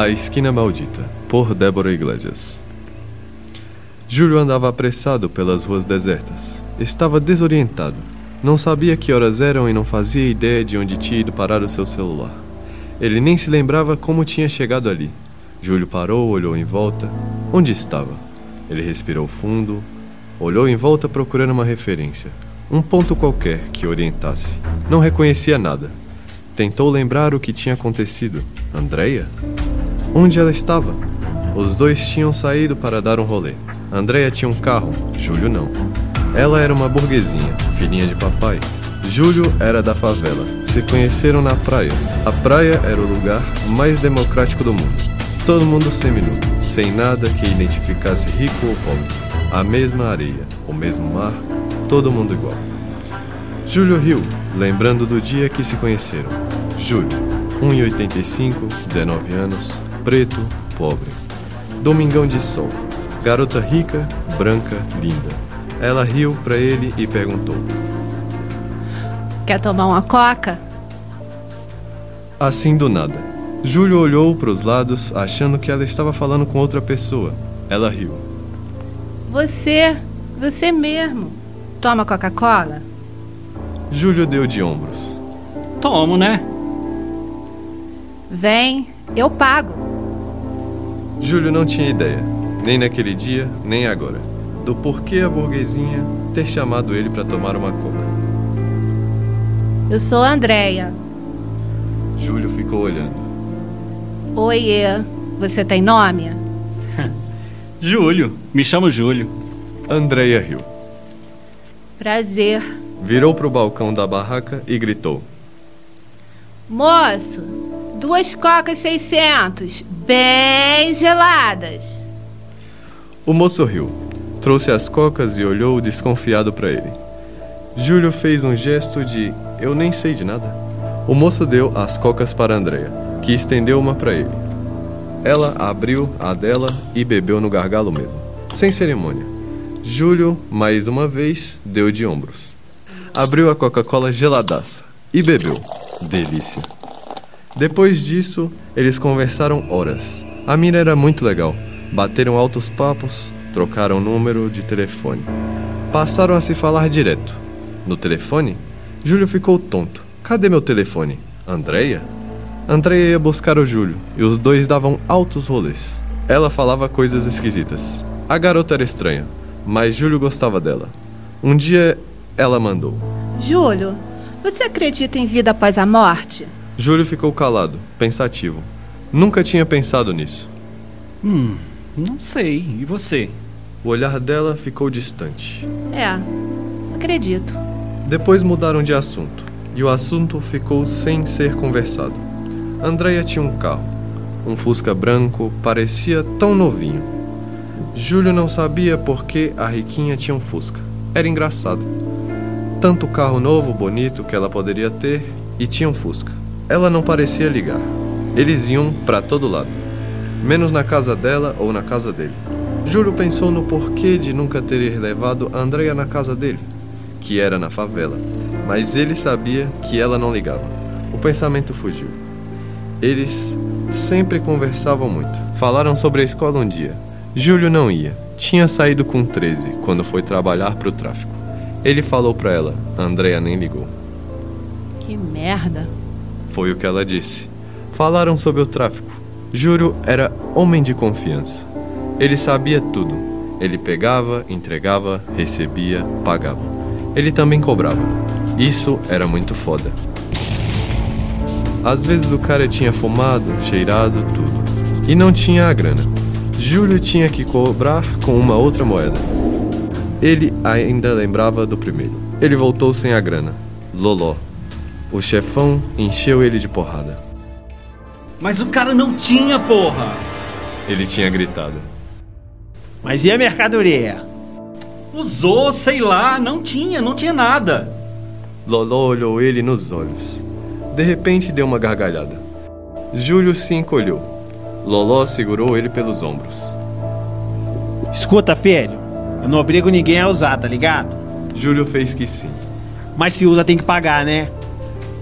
A Esquina Maldita, por Débora Iglesias. Júlio andava apressado pelas ruas desertas. Estava desorientado. Não sabia que horas eram e não fazia ideia de onde tinha ido parar o seu celular. Ele nem se lembrava como tinha chegado ali. Júlio parou, olhou em volta. Onde estava? Ele respirou fundo, olhou em volta procurando uma referência, um ponto qualquer que orientasse. Não reconhecia nada. Tentou lembrar o que tinha acontecido. Andreia? Onde ela estava? Os dois tinham saído para dar um rolê. Andréia tinha um carro, Júlio não. Ela era uma burguesinha, filhinha de papai. Júlio era da favela. Se conheceram na praia. A praia era o lugar mais democrático do mundo. Todo mundo seminu, sem nada que identificasse rico ou pobre. A mesma areia, o mesmo mar, todo mundo igual. Júlio riu, lembrando do dia que se conheceram. Júlio, 1,85, 19 anos, preto, pobre. Domingão de sol. Garota rica, branca, linda. Ela riu para ele e perguntou: Quer tomar uma coca? Assim do nada. Júlio olhou para os lados, achando que ela estava falando com outra pessoa. Ela riu. Você, você mesmo. Toma Coca-Cola? Júlio deu de ombros. Tomo, né? Vem, eu pago. Júlio não tinha ideia, nem naquele dia, nem agora, do porquê a burguesinha ter chamado ele para tomar uma coca. Eu sou a Andréia. Júlio ficou olhando. Oiê, você tem nome? Júlio, me chamo Júlio. Andréia riu. Prazer. Virou para o balcão da barraca e gritou: Moço, duas cocas 600, bem geladas. O moço riu, trouxe as cocas e olhou desconfiado para ele. Júlio fez um gesto de eu nem sei de nada. O moço deu as cocas para Andréia, que estendeu uma para ele. Ela abriu a dela e bebeu no gargalo mesmo, sem cerimônia. Júlio, mais uma vez, deu de ombros. Abriu a Coca-Cola geladaça e bebeu. Delícia. Depois disso, eles conversaram horas. A mira era muito legal. Bateram altos papos, trocaram número de telefone. Passaram a se falar direto. No telefone, Júlio ficou tonto. Cadê meu telefone? Andréia? Andréia ia buscar o Júlio e os dois davam altos rolês. Ela falava coisas esquisitas. A garota era estranha, mas Júlio gostava dela. Um dia ela mandou: Júlio, você acredita em vida após a morte? Júlio ficou calado, pensativo. Nunca tinha pensado nisso. Hum, não sei. E você? O olhar dela ficou distante. É, acredito. Depois mudaram de assunto, e o assunto ficou sem ser conversado. Andréia tinha um carro, um Fusca branco, parecia tão novinho. Júlio não sabia por que a riquinha tinha um Fusca. Era engraçado. Tanto carro novo, bonito que ela poderia ter, e tinha um Fusca. Ela não parecia ligar. Eles iam para todo lado, menos na casa dela ou na casa dele. Júlio pensou no porquê de nunca ter levado Andréia na casa dele, que era na favela, mas ele sabia que ela não ligava. O pensamento fugiu. Eles sempre conversavam muito. Falaram sobre a escola um dia. Júlio não ia. Tinha saído com 13 quando foi trabalhar para o tráfico. Ele falou para ela. Andréia nem ligou. Que merda. Foi o que ela disse. Falaram sobre o tráfico. Júlio era homem de confiança. Ele sabia tudo. Ele pegava, entregava, recebia, pagava. Ele também cobrava. Isso era muito foda. Às vezes o cara tinha fumado, cheirado, tudo. E não tinha a grana. Júlio tinha que cobrar com uma outra moeda. Ele ainda lembrava do primeiro. Ele voltou sem a grana. Loló. O chefão encheu ele de porrada. Mas o cara não tinha, porra! Ele tinha gritado. Mas e a mercadoria? Usou, sei lá, não tinha, não tinha nada. Loló olhou ele nos olhos. De repente deu uma gargalhada. Júlio se encolheu. Loló segurou ele pelos ombros. Escuta, filho. Eu não obrigo ninguém a usar, tá ligado? Júlio fez que sim. Mas se usa tem que pagar, né?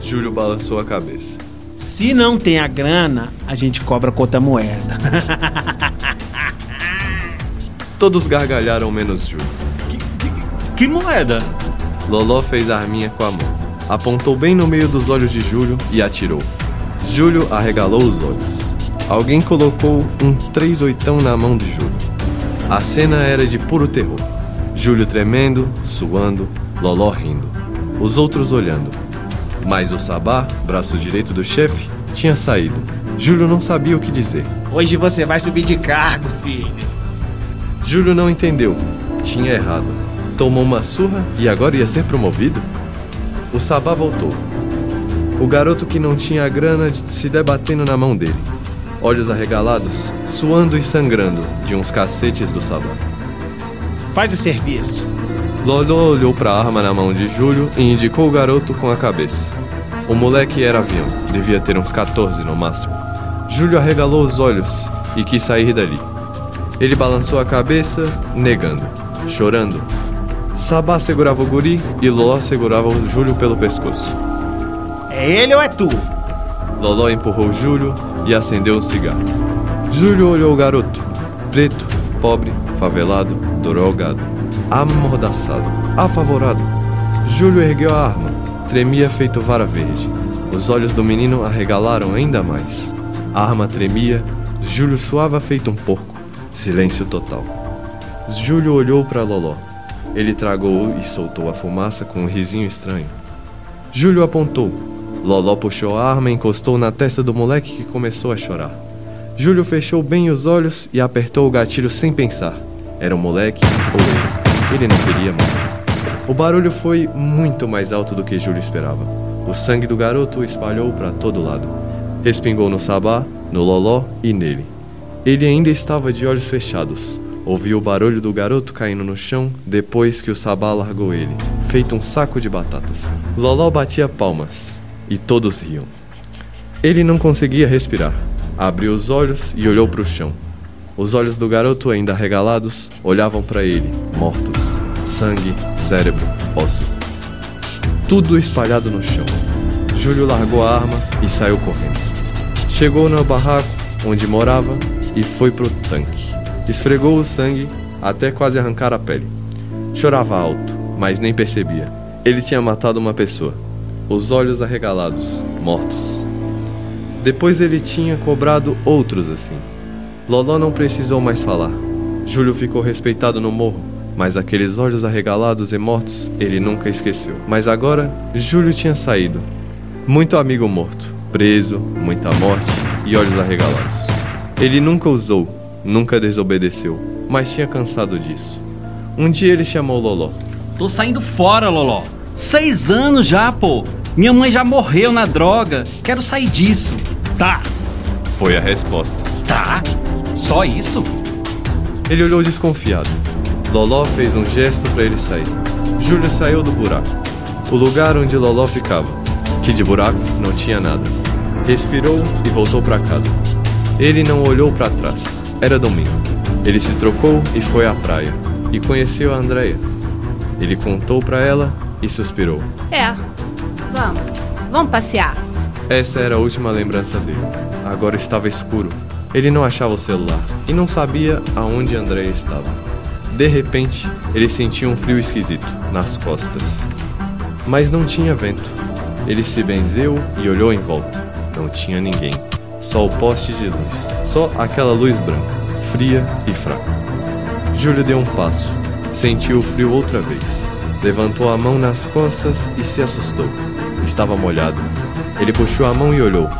Júlio balançou a cabeça. Se não tem a grana, a gente cobra conta moeda. Todos gargalharam menos Júlio. Que, que, que moeda? Loló fez a arminha com a mão, apontou bem no meio dos olhos de Júlio e atirou. Júlio arregalou os olhos. Alguém colocou um três oitão na mão de Júlio. A cena era de puro terror. Júlio tremendo, suando, Loló rindo. Os outros olhando. Mas o Sabá, braço direito do chefe, tinha saído. Júlio não sabia o que dizer. Hoje você vai subir de cargo, filho. Júlio não entendeu. Tinha errado. Tomou uma surra e agora ia ser promovido? O Sabá voltou. O garoto que não tinha a grana se debatendo na mão dele. Olhos arregalados, suando e sangrando de uns cacetes do Sabá. Faz o serviço. Loló olhou para a arma na mão de Júlio e indicou o garoto com a cabeça. O moleque era avião, devia ter uns 14 no máximo. Júlio arregalou os olhos e quis sair dali. Ele balançou a cabeça, negando, chorando. Sabá segurava o guri e Loló segurava o Júlio pelo pescoço. É ele ou é tu? Loló empurrou Júlio e acendeu um cigarro. Júlio olhou o garoto, preto, pobre, favelado, drogado, amordaçado, apavorado. Júlio ergueu a arma, tremia feito vara verde. Os olhos do menino arregalaram ainda mais. A arma tremia, Júlio suava feito um porco. Silêncio total. Júlio olhou para Loló. Ele tragou e soltou a fumaça com um risinho estranho. Júlio apontou. Loló puxou a arma e encostou na testa do moleque que começou a chorar. Júlio fechou bem os olhos e apertou o gatilho sem pensar. Era o moleque ou ele. Ele não queria morrer. O barulho foi muito mais alto do que Júlio esperava. O sangue do garoto espalhou para todo lado. Respingou no sabá, no loló e nele. Ele ainda estava de olhos fechados. Ouviu o barulho do garoto caindo no chão depois que o sabá largou ele, feito um saco de batatas. Loló batia palmas e todos riam. Ele não conseguia respirar. Abriu os olhos e olhou para o chão. Os olhos do garoto, ainda arregalados, olhavam para ele, mortos. Sangue, cérebro, osso. Tudo espalhado no chão. Júlio largou a arma e saiu correndo. Chegou no barraco onde morava e foi pro tanque. Esfregou o sangue até quase arrancar a pele. Chorava alto, mas nem percebia. Ele tinha matado uma pessoa. Os olhos arregalados, mortos. Depois ele tinha cobrado outros assim. Loló não precisou mais falar. Júlio ficou respeitado no morro, mas aqueles olhos arregalados e mortos ele nunca esqueceu. Mas agora, Júlio tinha saído. Muito amigo morto, preso, muita morte e olhos arregalados. Ele nunca usou, nunca desobedeceu, mas tinha cansado disso. Um dia ele chamou Loló. Tô saindo fora, Loló. Seis anos já, pô. Minha mãe já morreu na droga. Quero sair disso. Tá. Foi a resposta. Tá? Só isso? Ele olhou desconfiado. Loló fez um gesto para ele sair. Júlio saiu do buraco. O lugar onde Loló ficava, que de buraco não tinha nada. Respirou e voltou para casa. Ele não olhou para trás. Era domingo. Ele se trocou e foi à praia. E conheceu a Andreia. Ele contou para ela e suspirou. É. Vamos. Vamos passear. Essa era a última lembrança dele. Agora estava escuro. Ele não achava o celular e não sabia aonde Andréia estava. De repente, ele sentiu um frio esquisito nas costas. Mas não tinha vento. Ele se benzeu e olhou em volta. Não tinha ninguém. Só o poste de luz. Só aquela luz branca, fria e fraca. Júlio deu um passo. Sentiu o frio outra vez. Levantou a mão nas costas e se assustou. Estava molhado. Ele puxou a mão e olhou.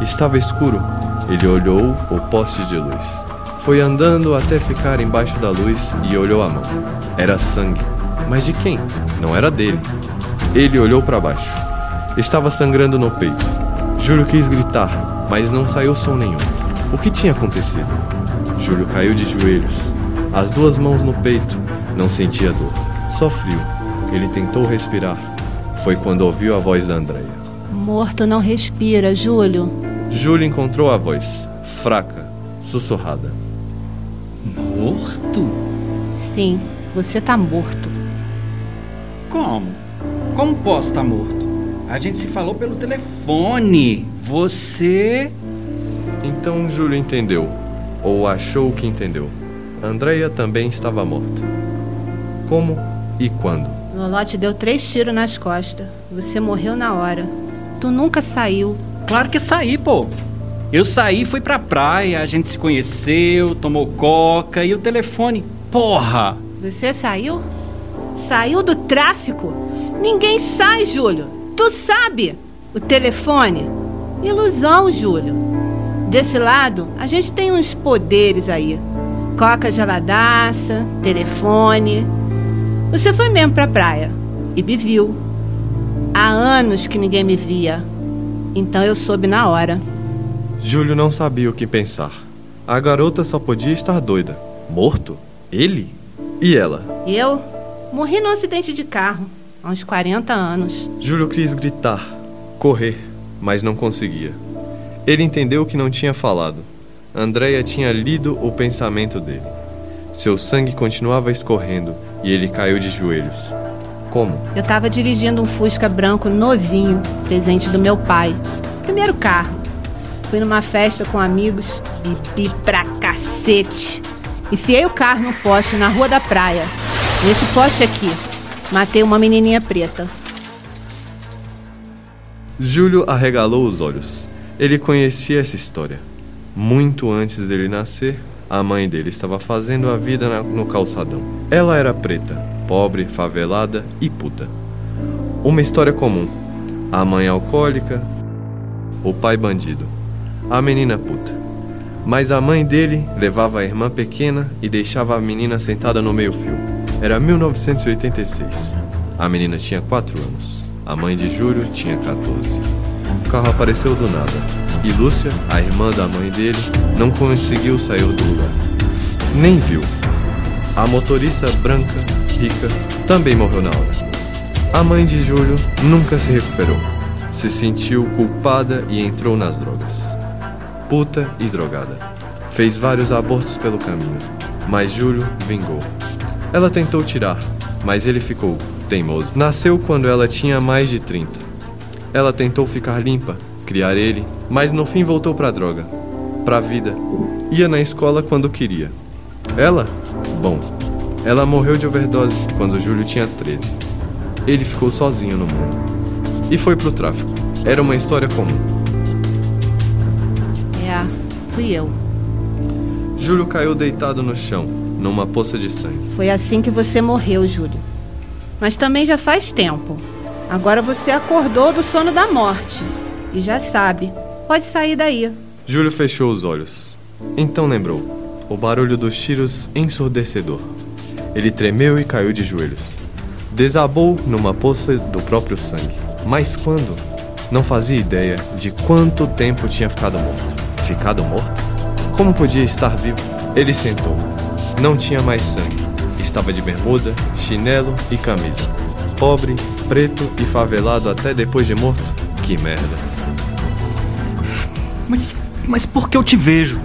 Estava escuro. Ele olhou o poste de luz. Foi andando até ficar embaixo da luz e olhou a mão. Era sangue. Mas de quem? Não era dele. Ele olhou para baixo. Estava sangrando no peito. Júlio quis gritar, mas não saiu som nenhum. O que tinha acontecido? Júlio caiu de joelhos, as duas mãos no peito. Não sentia dor, só frio. Ele tentou respirar. Foi quando ouviu a voz da Andréia. Morto não respira, Júlio. Júlio encontrou a voz, fraca, sussurrada. Morto? Sim, você tá morto. Como? Como posso estar morto? A gente se falou pelo telefone. Você. Então Júlio entendeu, ou achou que entendeu. Andréia também estava morta. Como e quando? Loló te deu três tiros nas costas. Você morreu na hora. Tu nunca saiu. Claro que saí, pô. Eu saí, fui pra praia, a gente se conheceu, tomou coca e o telefone. Porra! Você saiu? Saiu do tráfico? Ninguém sai, Júlio. Tu sabe. O telefone? Ilusão, Júlio. Desse lado, a gente tem uns poderes aí. Coca geladaça, telefone. Você foi mesmo pra praia e me viu. Há anos que ninguém me via. Então eu soube na hora. Júlio não sabia o que pensar. A garota só podia estar doida. Morto? Ele? E ela? Eu morri num acidente de carro, há uns 40 anos. Júlio quis gritar, correr, mas não conseguia. Ele entendeu que não tinha falado. Andréia tinha lido o pensamento dele. Seu sangue continuava escorrendo e ele caiu de joelhos. Como? Eu estava dirigindo um Fusca branco novinho, presente do meu pai. Primeiro carro. Fui numa festa com amigos, bebi pra cacete. Enfiei o carro no poste na rua da praia. Nesse poste aqui. Matei uma menininha preta. Júlio arregalou os olhos. Ele conhecia essa história. Muito antes dele nascer, a mãe dele estava fazendo a vida no calçadão. Ela era preta, pobre, favelada e puta. Uma história comum. A mãe alcoólica, o pai bandido, a menina puta. Mas a mãe dele levava a irmã pequena e deixava a menina sentada no meio-fio. Era 1986. A menina tinha 4 anos. A mãe de Júlio tinha 14. O carro apareceu do nada. E Lúcia, a irmã da mãe dele, não conseguiu sair do lugar. Nem viu. A motorista branca, rica, também morreu na hora. A mãe de Júlio nunca se recuperou. Se sentiu culpada e entrou nas drogas. Puta e drogada. Fez vários abortos pelo caminho, mas Júlio vingou. Ela tentou tirar, mas ele ficou teimoso. Nasceu quando ela tinha mais de 30. Ela tentou ficar limpa, criar ele, mas no fim voltou pra droga, pra vida. Ia na escola quando queria. Ela? Bom, ela morreu de overdose quando Júlio tinha 13. Ele ficou sozinho no mundo. E foi pro tráfico. Era uma história comum. Fui eu. Júlio caiu deitado no chão, numa poça de sangue. Foi assim que você morreu, Júlio. Mas também já faz tempo. Agora você acordou do sono da morte. E já sabe. Pode sair daí. Júlio fechou os olhos. Então lembrou. O barulho dos tiros ensurdecedor. Ele tremeu e caiu de joelhos. Desabou numa poça do próprio sangue. Mas quando? Não fazia ideia de quanto tempo tinha ficado morto. Ficado morto? Como podia estar vivo? Ele sentou. Não tinha mais sangue. Estava de bermuda, chinelo e camisa. Pobre, preto e favelado até depois de morto? Que merda. Mas, mas por que eu te vejo?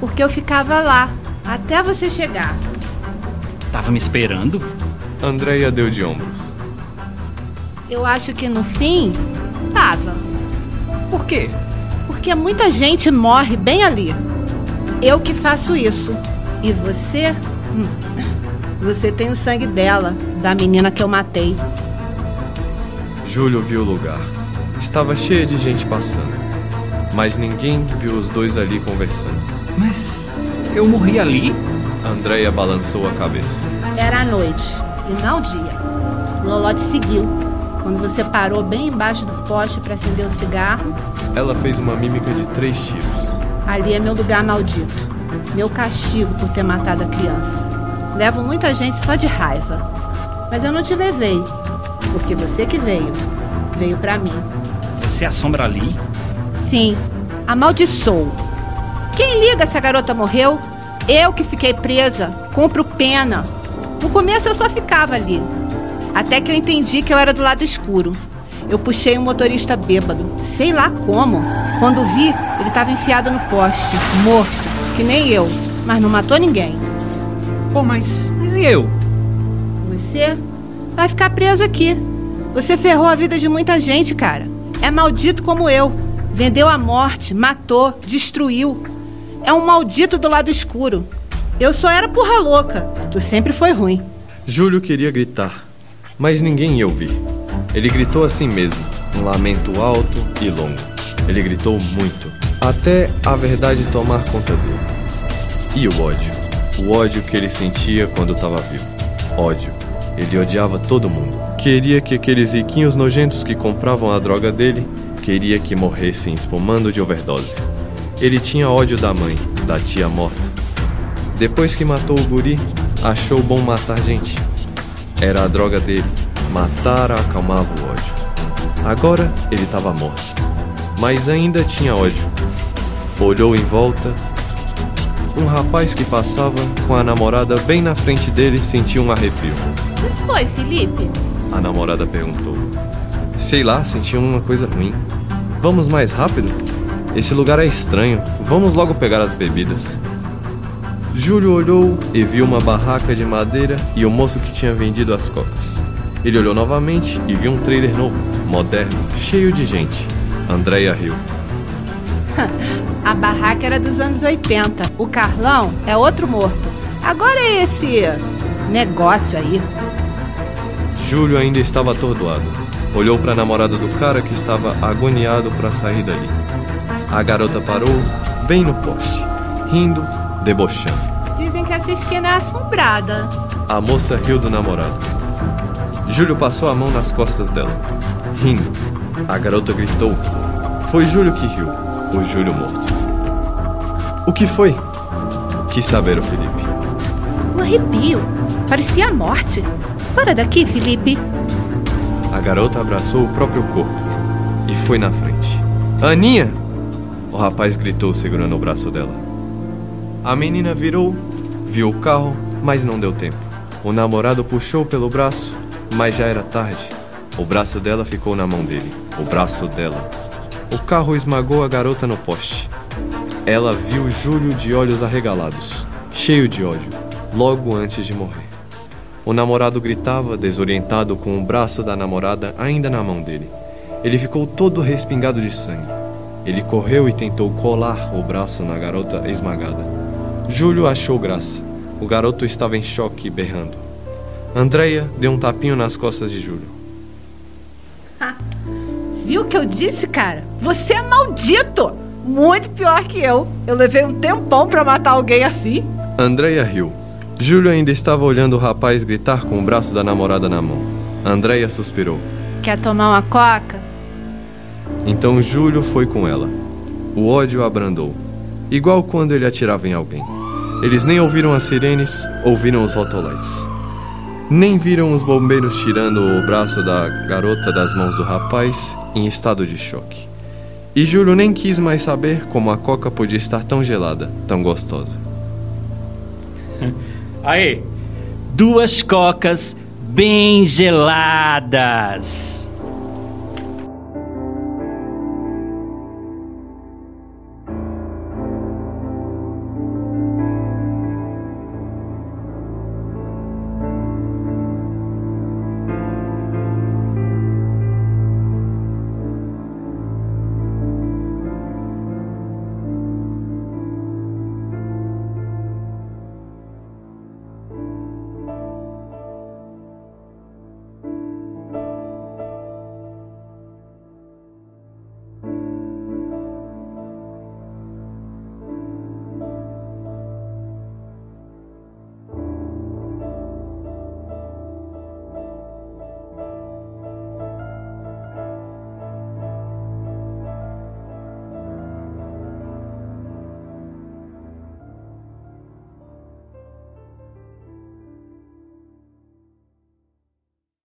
Porque eu ficava lá, até você chegar. Tava me esperando? Andréia deu de ombros. Eu acho que no fim, tava. Por quê? Porque muita gente morre bem ali. Eu que faço isso. E você? Hum, Você tem o sangue dela, da menina que eu matei. Júlio viu o lugar. Estava cheio de gente passando. Mas ninguém viu os dois ali conversando. Mas eu morri ali? Andréia balançou a cabeça. Era à noite, e não dia. Loló te seguiu. Quando você parou bem embaixo do poste para acender o cigarro, Ela fez uma mímica de três tiros. ali é meu lugar maldito. Meu castigo por ter matado a criança. Levo muita gente só de raiva. Mas eu não te levei, porque você que veio. Veio pra mim. Você assombra ali? Sim, amaldiçoou. Quem liga se a garota morreu? Eu que fiquei presa, cumpro pena. No começo eu só ficava ali. Até que eu entendi que eu era do lado escuro. Eu puxei um motorista bêbado, sei lá como. Quando vi, ele estava enfiado no poste, morto, que nem eu, mas não matou ninguém. Pô, mas. Mas e eu? Você vai ficar preso aqui. Você ferrou a vida de muita gente, cara. É maldito como eu. Vendeu a morte, matou, destruiu. É um maldito do lado escuro. Eu só era porra louca. Tu sempre foi ruim. Júlio queria gritar, mas ninguém ia ouvir. Ele gritou assim mesmo, um lamento alto e longo. Ele gritou muito, até a verdade tomar conta dele. E o ódio? O ódio que ele sentia quando estava vivo. Ódio. Ele odiava todo mundo. Queria que aqueles riquinhos nojentos que compravam a droga dele, queria que morressem espumando de overdose. Ele tinha ódio da mãe, da tia morta. Depois que matou o guri, achou bom matar gente. Era a droga dele. Matar acalmava o ódio. Agora ele estava morto. Mas ainda tinha ódio. Olhou em volta. Um rapaz que passava com a namorada bem na frente dele sentiu um arrepio. O que foi, Felipe? A namorada perguntou. Sei lá, senti uma coisa ruim. Vamos mais rápido? Esse lugar é estranho. Vamos logo pegar as bebidas. Júlio olhou e viu uma barraca de madeira e o moço que tinha vendido as cocas. Ele olhou novamente e viu um trailer novo, moderno, cheio de gente. Andréia riu. A barraca era dos anos 80. O Carlão é outro morto. Agora é esse negócio aí. Júlio ainda estava atordoado. Olhou para a namorada do cara que estava agoniado para sair dali. A garota parou bem no poste, rindo, debochando. Dizem que essa esquina é assombrada. A moça riu do namorado. Júlio passou a mão nas costas dela, rindo. A garota gritou. Foi Júlio que riu, o Júlio morto. O que foi? Quis saber o Felipe. Um arrepio. Parecia a morte. Para daqui, Felipe. A garota abraçou o próprio corpo e foi na frente. Aninha! O rapaz gritou segurando o braço dela. A menina virou, viu o carro, mas não deu tempo. O namorado puxou pelo braço, mas já era tarde. O braço dela ficou na mão dele. O braço dela. O carro esmagou a garota no poste. Ela viu Júlio de olhos arregalados, cheio de ódio, logo antes de morrer. O namorado gritava, desorientado, com o braço da namorada ainda na mão dele. Ele ficou todo respingado de sangue. Ele correu e tentou colar o braço na garota esmagada. Júlio achou graça. O garoto estava em choque, berrando. Andreia deu um tapinho nas costas de Júlio. Viu o que eu disse, cara? Você é maldito! Muito pior que eu. Eu levei um tempão pra matar alguém assim. Andreia riu. Júlio ainda estava olhando o rapaz gritar com o braço da namorada na mão. Andreia suspirou. Quer tomar uma coca? Então Júlio foi com ela. O ódio abrandou, igual quando ele atirava em alguém. Eles nem ouviram as sirenes, ouviram os rotolites. Nem viram os bombeiros tirando o braço da garota das mãos do rapaz em estado de choque. E Júlio nem quis mais saber como a coca podia estar tão gelada, tão gostosa. Aí, duas cocas bem geladas.